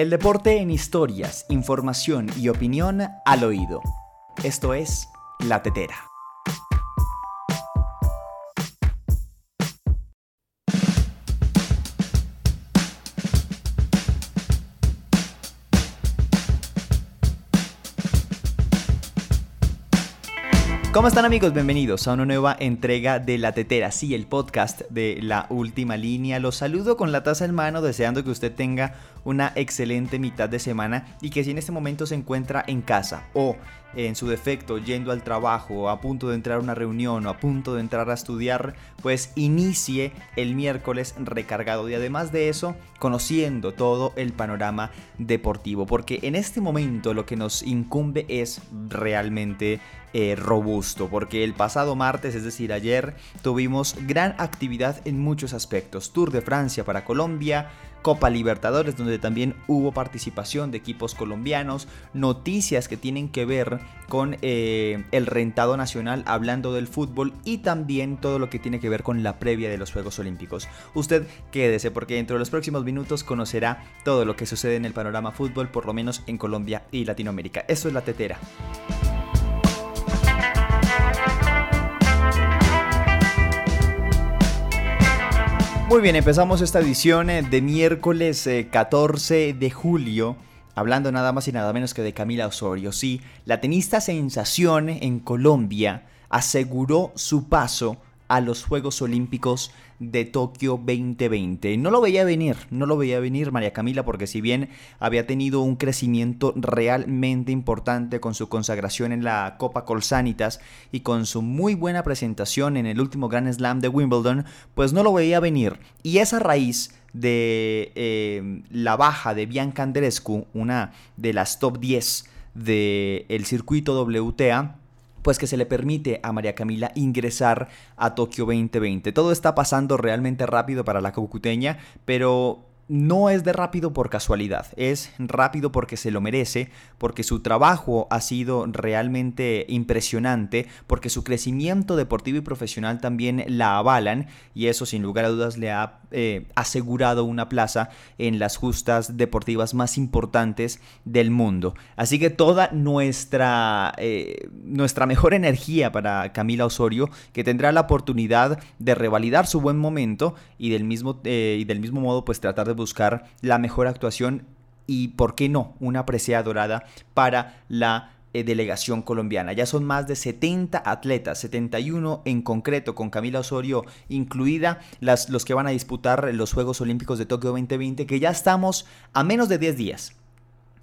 El deporte en historias, información y opinión al oído. Esto es La Tetera. ¿Cómo están amigos? Bienvenidos a una nueva entrega de La Tetera, sí, el podcast de la última línea. Los saludo con la taza en mano, deseando que usted tenga una excelente mitad de semana y que si en este momento se encuentra en casa o en su defecto yendo al trabajo, a punto de entrar a una reunión o a punto de entrar a estudiar, pues inicie el miércoles recargado y además de eso conociendo todo el panorama deportivo, porque en este momento lo que nos incumbe es realmente eh, robusto, porque el pasado martes, es decir, ayer, tuvimos gran actividad en muchos aspectos. Tour de Francia para Colombia, Copa Libertadores, donde también hubo participación de equipos colombianos, noticias que tienen que ver con eh, el rentado nacional hablando del fútbol y también todo lo que tiene que ver con la previa de los Juegos Olímpicos. Usted quédese porque dentro de los próximos minutos conocerá todo lo que sucede en el panorama fútbol, por lo menos en Colombia y Latinoamérica. Eso es la tetera. Muy bien, empezamos esta edición eh, de miércoles 14 eh, de julio. Hablando nada más y nada menos que de Camila Osorio. Sí, la tenista sensación en Colombia aseguró su paso a los Juegos Olímpicos de Tokio 2020. No lo veía venir, no lo veía venir María Camila porque si bien había tenido un crecimiento realmente importante con su consagración en la Copa Colsanitas y con su muy buena presentación en el último Grand Slam de Wimbledon, pues no lo veía venir. Y esa raíz de eh, la baja de Bianca Andrescu, una de las top 10 del circuito WTA, pues que se le permite a María Camila ingresar a Tokio 2020. Todo está pasando realmente rápido para la cucuteña, pero no es de rápido por casualidad, es rápido porque se lo merece, porque su trabajo ha sido realmente impresionante, porque su crecimiento deportivo y profesional también la avalan y eso sin lugar a dudas le ha eh, asegurado una plaza en las justas deportivas más importantes del mundo. Así que toda nuestra, eh, nuestra mejor energía para Camila Osorio, que tendrá la oportunidad de revalidar su buen momento y del mismo, eh, y del mismo modo pues tratar de buscar la mejor actuación y, ¿por qué no?, una presea dorada para la eh, delegación colombiana. Ya son más de 70 atletas, 71 en concreto, con Camila Osorio incluida, las, los que van a disputar los Juegos Olímpicos de Tokio 2020, que ya estamos a menos de 10 días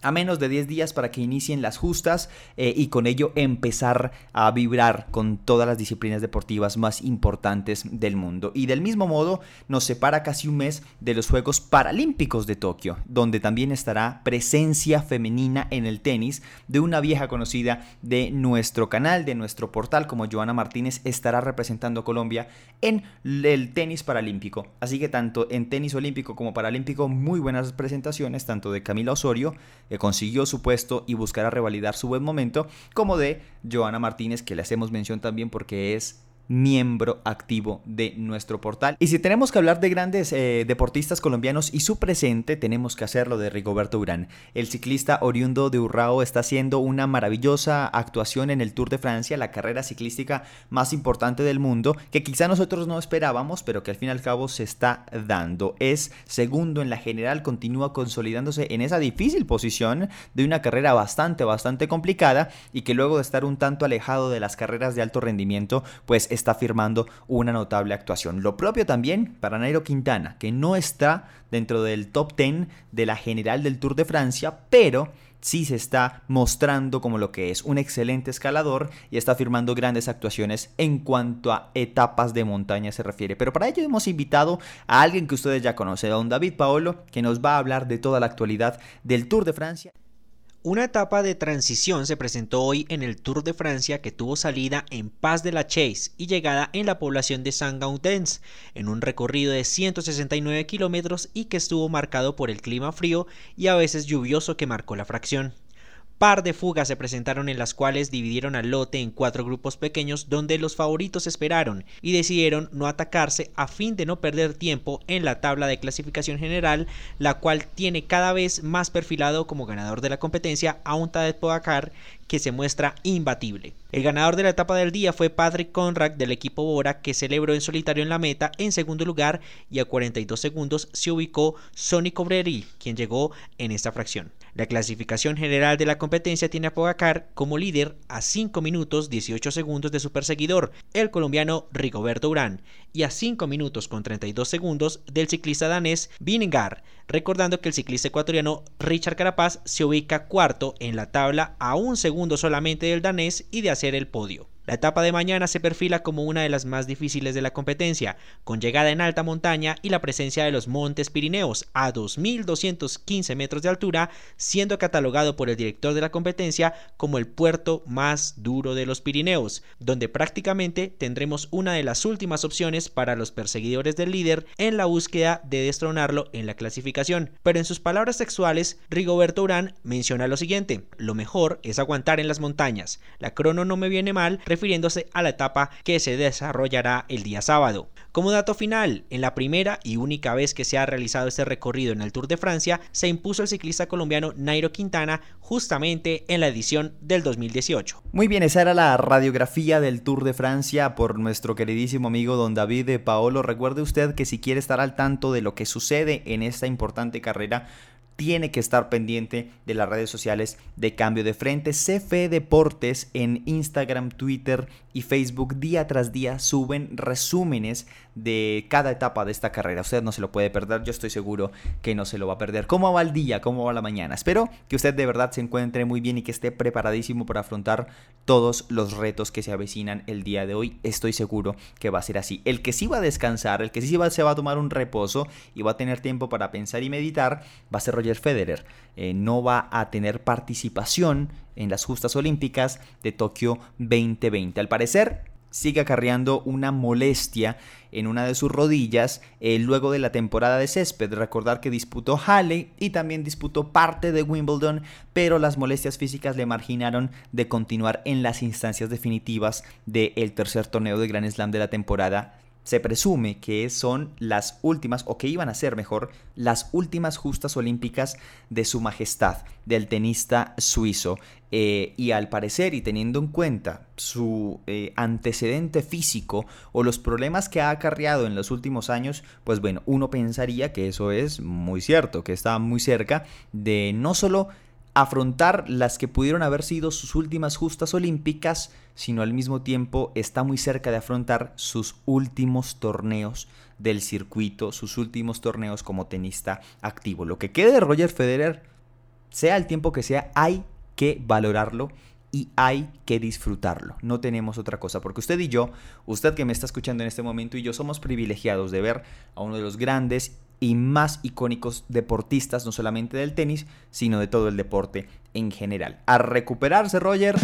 a menos de 10 días para que inicien las justas eh, y con ello empezar a vibrar con todas las disciplinas deportivas más importantes del mundo. Y del mismo modo nos separa casi un mes de los Juegos Paralímpicos de Tokio, donde también estará presencia femenina en el tenis de una vieja conocida de nuestro canal, de nuestro portal, como Joana Martínez estará representando a Colombia en el tenis paralímpico. Así que tanto en tenis olímpico como paralímpico, muy buenas presentaciones, tanto de Camila Osorio, consiguió su puesto y buscará revalidar su buen momento, como de Joana Martínez, que le hacemos mención también porque es miembro activo de nuestro portal. Y si tenemos que hablar de grandes eh, deportistas colombianos y su presente, tenemos que hacerlo de Rigoberto Urán. El ciclista oriundo de Urrao está haciendo una maravillosa actuación en el Tour de Francia, la carrera ciclística más importante del mundo, que quizá nosotros no esperábamos, pero que al fin y al cabo se está dando. Es segundo en la general, continúa consolidándose en esa difícil posición de una carrera bastante, bastante complicada y que luego de estar un tanto alejado de las carreras de alto rendimiento, pues está firmando una notable actuación. Lo propio también para Nairo Quintana, que no está dentro del top 10 de la general del Tour de Francia, pero sí se está mostrando como lo que es un excelente escalador y está firmando grandes actuaciones en cuanto a etapas de montaña se refiere. Pero para ello hemos invitado a alguien que ustedes ya conocen, a don David Paolo, que nos va a hablar de toda la actualidad del Tour de Francia. Una etapa de transición se presentó hoy en el Tour de Francia que tuvo salida en Paz de la Chase y llegada en la población de Saint-Gaudens, en un recorrido de 169 kilómetros y que estuvo marcado por el clima frío y a veces lluvioso que marcó la fracción. Par de fugas se presentaron en las cuales dividieron al lote en cuatro grupos pequeños donde los favoritos esperaron y decidieron no atacarse a fin de no perder tiempo en la tabla de clasificación general, la cual tiene cada vez más perfilado como ganador de la competencia a un Tadej Pogacar que se muestra imbatible. El ganador de la etapa del día fue Patrick Conrad del equipo Bora que celebró en solitario en la meta en segundo lugar y a 42 segundos se ubicó Sonny Cobreri, quien llegó en esta fracción. La clasificación general de la competencia tiene a Pogacar como líder a 5 minutos 18 segundos de su perseguidor, el colombiano Rigoberto Urán, y a 5 minutos con 32 segundos del ciclista danés Vinegar, recordando que el ciclista ecuatoriano Richard Carapaz se ubica cuarto en la tabla a un segundo solamente del danés y de hacer el podio. La etapa de mañana se perfila como una de las más difíciles de la competencia, con llegada en alta montaña y la presencia de los Montes Pirineos a 2.215 metros de altura, siendo catalogado por el director de la competencia como el puerto más duro de los Pirineos, donde prácticamente tendremos una de las últimas opciones para los perseguidores del líder en la búsqueda de destronarlo en la clasificación. Pero en sus palabras sexuales, Rigoberto Urán menciona lo siguiente, lo mejor es aguantar en las montañas, la crono no me viene mal, refiriéndose a la etapa que se desarrollará el día sábado. Como dato final, en la primera y única vez que se ha realizado este recorrido en el Tour de Francia, se impuso el ciclista colombiano Nairo Quintana justamente en la edición del 2018. Muy bien, esa era la radiografía del Tour de Francia por nuestro queridísimo amigo don David de Paolo. Recuerde usted que si quiere estar al tanto de lo que sucede en esta importante carrera, tiene que estar pendiente de las redes sociales de Cambio de Frente. CFE Deportes en Instagram, Twitter y Facebook día tras día suben resúmenes de cada etapa de esta carrera. Usted no se lo puede perder, yo estoy seguro que no se lo va a perder. ¿Cómo va el día? ¿Cómo va la mañana? Espero que usted de verdad se encuentre muy bien y que esté preparadísimo para afrontar todos los retos que se avecinan el día de hoy. Estoy seguro que va a ser así. El que sí va a descansar, el que sí va, se va a tomar un reposo y va a tener tiempo para pensar y meditar, va a ser Roger Federer. Eh, no va a tener participación en las justas olímpicas de Tokio 2020. Al parecer, sigue acarreando una molestia en una de sus rodillas eh, luego de la temporada de césped. Recordar que disputó Halle y también disputó parte de Wimbledon, pero las molestias físicas le marginaron de continuar en las instancias definitivas del tercer torneo de Grand Slam de la temporada se presume que son las últimas, o que iban a ser mejor, las últimas justas olímpicas de su majestad, del tenista suizo. Eh, y al parecer, y teniendo en cuenta su eh, antecedente físico o los problemas que ha acarreado en los últimos años, pues bueno, uno pensaría que eso es muy cierto, que está muy cerca de no solo afrontar las que pudieron haber sido sus últimas justas olímpicas, sino al mismo tiempo está muy cerca de afrontar sus últimos torneos del circuito, sus últimos torneos como tenista activo. Lo que quede de Roger Federer, sea el tiempo que sea, hay que valorarlo y hay que disfrutarlo. No tenemos otra cosa, porque usted y yo, usted que me está escuchando en este momento y yo somos privilegiados de ver a uno de los grandes y más icónicos deportistas, no solamente del tenis, sino de todo el deporte en general. A recuperarse, Roger.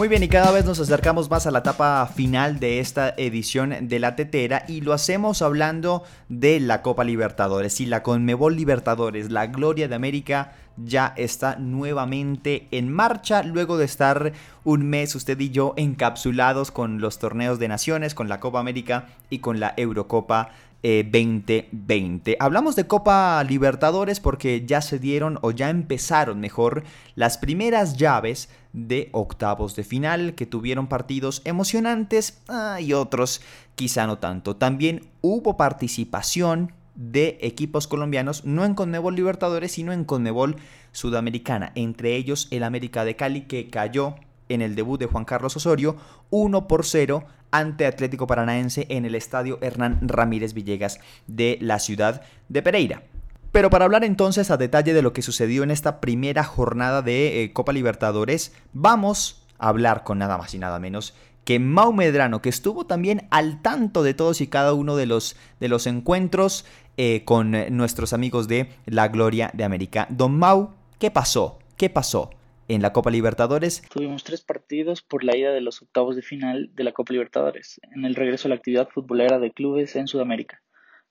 Muy bien, y cada vez nos acercamos más a la etapa final de esta edición de la tetera y lo hacemos hablando de la Copa Libertadores. Y la Conmebol Libertadores, la Gloria de América, ya está nuevamente en marcha luego de estar un mes usted y yo encapsulados con los torneos de naciones, con la Copa América y con la Eurocopa 2020. Eh, Hablamos de Copa Libertadores porque ya se dieron o ya empezaron mejor las primeras llaves de octavos de final que tuvieron partidos emocionantes ah, y otros quizá no tanto. También hubo participación de equipos colombianos, no en Conmebol Libertadores, sino en Conmebol Sudamericana, entre ellos el América de Cali que cayó en el debut de Juan Carlos Osorio 1 por 0 ante Atlético Paranaense en el estadio Hernán Ramírez Villegas de la ciudad de Pereira. Pero para hablar entonces a detalle de lo que sucedió en esta primera jornada de eh, Copa Libertadores, vamos a hablar con nada más y nada menos que Mau Medrano, que estuvo también al tanto de todos y cada uno de los, de los encuentros eh, con nuestros amigos de la Gloria de América. Don Mau, ¿qué pasó? ¿Qué pasó? en la Copa Libertadores. Tuvimos tres partidos por la ida de los octavos de final de la Copa Libertadores, en el regreso a la actividad futbolera de clubes en Sudamérica.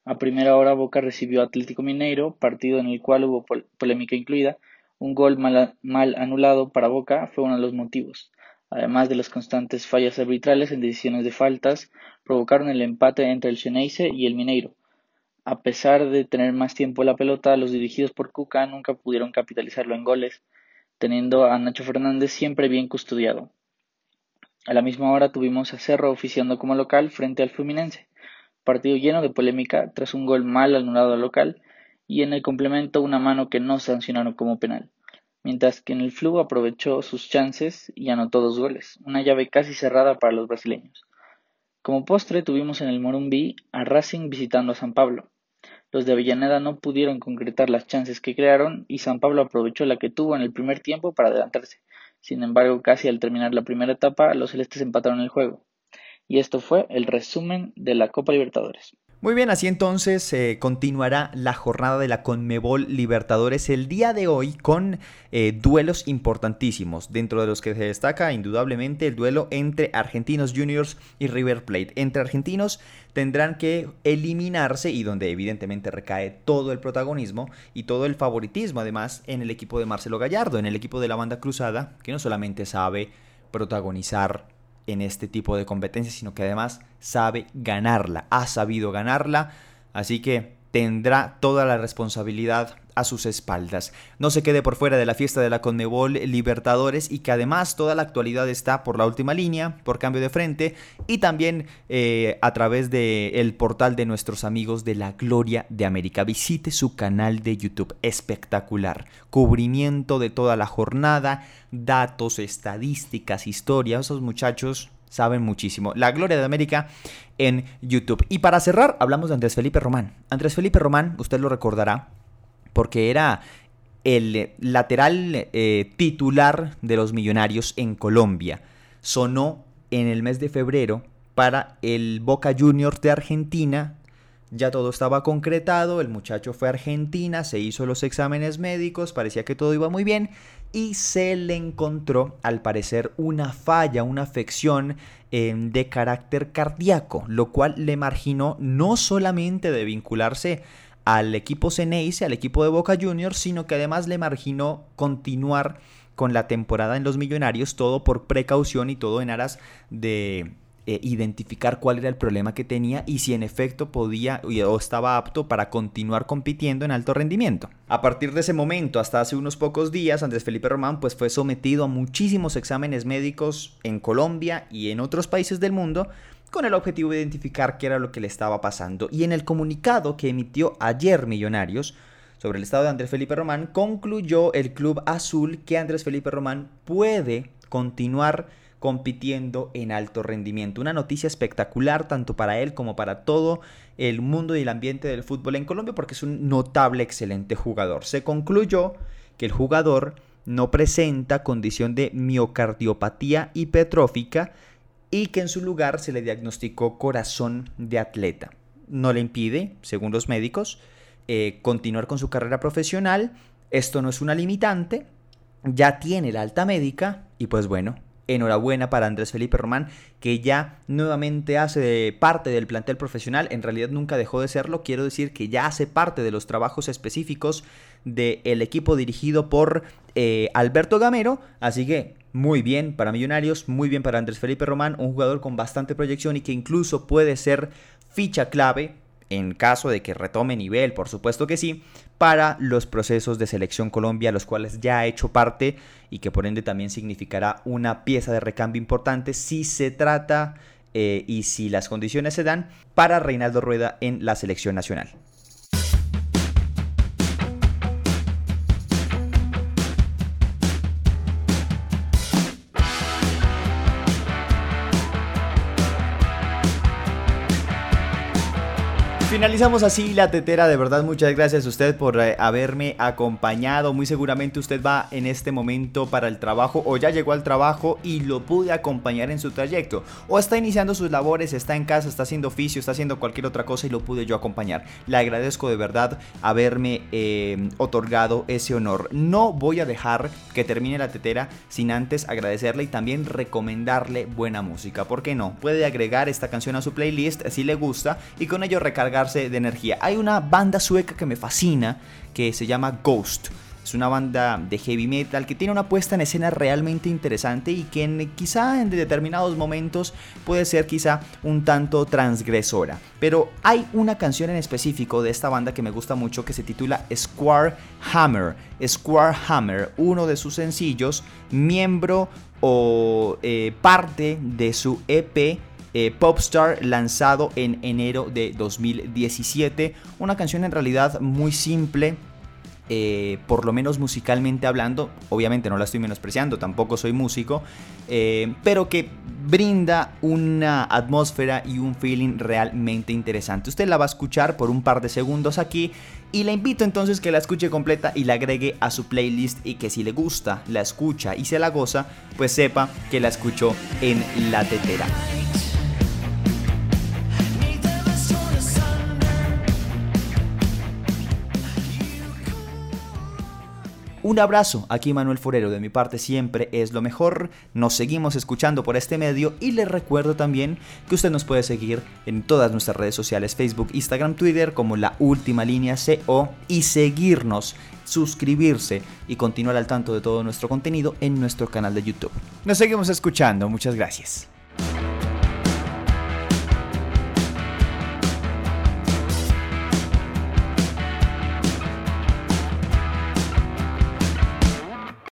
A primera hora Boca recibió Atlético Mineiro, partido en el cual hubo polémica incluida. Un gol mal, mal anulado para Boca fue uno de los motivos. Además de las constantes fallas arbitrales en decisiones de faltas, provocaron el empate entre el Xeneize y el Mineiro. A pesar de tener más tiempo la pelota, los dirigidos por Cuca nunca pudieron capitalizarlo en goles, teniendo a Nacho Fernández siempre bien custodiado. A la misma hora tuvimos a Cerro oficiando como local frente al Fluminense, partido lleno de polémica tras un gol mal anulado al local y en el complemento una mano que no sancionaron como penal, mientras que en el Flu aprovechó sus chances y anotó dos goles, una llave casi cerrada para los brasileños. Como postre tuvimos en el Morumbí a Racing visitando a San Pablo, los de Avellaneda no pudieron concretar las chances que crearon y San Pablo aprovechó la que tuvo en el primer tiempo para adelantarse. Sin embargo, casi al terminar la primera etapa, los celestes empataron el juego. Y esto fue el resumen de la Copa Libertadores. Muy bien, así entonces eh, continuará la jornada de la Conmebol Libertadores el día de hoy con eh, duelos importantísimos, dentro de los que se destaca indudablemente el duelo entre Argentinos Juniors y River Plate. Entre argentinos tendrán que eliminarse y donde evidentemente recae todo el protagonismo y todo el favoritismo además en el equipo de Marcelo Gallardo, en el equipo de la banda cruzada, que no solamente sabe protagonizar en este tipo de competencias, sino que además sabe ganarla, ha sabido ganarla, así que tendrá toda la responsabilidad a sus espaldas. No se quede por fuera de la fiesta de la Conmebol Libertadores y que además toda la actualidad está por la última línea, por cambio de frente y también eh, a través del el portal de nuestros amigos de la Gloria de América. Visite su canal de YouTube, espectacular. Cubrimiento de toda la jornada, datos, estadísticas, historias. Esos muchachos saben muchísimo. La Gloria de América en YouTube. Y para cerrar, hablamos de Andrés Felipe Román. Andrés Felipe Román, usted lo recordará, porque era el lateral eh, titular de los Millonarios en Colombia. Sonó en el mes de febrero para el Boca Juniors de Argentina. Ya todo estaba concretado, el muchacho fue a Argentina, se hizo los exámenes médicos, parecía que todo iba muy bien y se le encontró al parecer una falla, una afección eh, de carácter cardíaco, lo cual le marginó no solamente de vincularse al equipo Ceneice, al equipo de Boca Juniors, sino que además le marginó continuar con la temporada en los Millonarios, todo por precaución y todo en aras de eh, identificar cuál era el problema que tenía y si en efecto podía o estaba apto para continuar compitiendo en alto rendimiento. A partir de ese momento, hasta hace unos pocos días, Andrés Felipe Román pues fue sometido a muchísimos exámenes médicos en Colombia y en otros países del mundo con el objetivo de identificar qué era lo que le estaba pasando. Y en el comunicado que emitió ayer Millonarios sobre el estado de Andrés Felipe Román, concluyó el Club Azul que Andrés Felipe Román puede continuar compitiendo en alto rendimiento. Una noticia espectacular tanto para él como para todo el mundo y el ambiente del fútbol en Colombia porque es un notable, excelente jugador. Se concluyó que el jugador no presenta condición de miocardiopatía hipertrófica y que en su lugar se le diagnosticó corazón de atleta. No le impide, según los médicos, eh, continuar con su carrera profesional. Esto no es una limitante, ya tiene la alta médica y pues bueno, enhorabuena para Andrés Felipe Román, que ya nuevamente hace parte del plantel profesional, en realidad nunca dejó de serlo, quiero decir que ya hace parte de los trabajos específicos del equipo dirigido por eh, Alberto Gamero, así que muy bien para Millonarios, muy bien para Andrés Felipe Román, un jugador con bastante proyección y que incluso puede ser ficha clave en caso de que retome nivel, por supuesto que sí, para los procesos de selección Colombia, los cuales ya ha hecho parte y que por ende también significará una pieza de recambio importante si se trata eh, y si las condiciones se dan para Reinaldo Rueda en la selección nacional. Finalizamos así la tetera, de verdad muchas gracias a usted por eh, haberme acompañado. Muy seguramente usted va en este momento para el trabajo o ya llegó al trabajo y lo pude acompañar en su trayecto. O está iniciando sus labores, está en casa, está haciendo oficio, está haciendo cualquier otra cosa y lo pude yo acompañar. Le agradezco de verdad haberme eh, otorgado ese honor. No voy a dejar que termine la tetera sin antes agradecerle y también recomendarle buena música. ¿Por qué no? Puede agregar esta canción a su playlist si le gusta y con ello recargar de energía. Hay una banda sueca que me fascina que se llama Ghost. Es una banda de heavy metal que tiene una puesta en escena realmente interesante y que quizá en determinados momentos puede ser quizá un tanto transgresora. Pero hay una canción en específico de esta banda que me gusta mucho que se titula Square Hammer. Square Hammer, uno de sus sencillos, miembro o eh, parte de su EP eh, Popstar lanzado en enero de 2017. Una canción en realidad muy simple, eh, por lo menos musicalmente hablando, obviamente no la estoy menospreciando, tampoco soy músico, eh, pero que brinda una atmósfera y un feeling realmente interesante. Usted la va a escuchar por un par de segundos aquí y le invito entonces que la escuche completa y la agregue a su playlist y que si le gusta, la escucha y se la goza, pues sepa que la escuchó en la tetera. Un abrazo, aquí Manuel Forero, de mi parte siempre es lo mejor, nos seguimos escuchando por este medio y les recuerdo también que usted nos puede seguir en todas nuestras redes sociales, Facebook, Instagram, Twitter como la última línea CO y seguirnos, suscribirse y continuar al tanto de todo nuestro contenido en nuestro canal de YouTube. Nos seguimos escuchando, muchas gracias.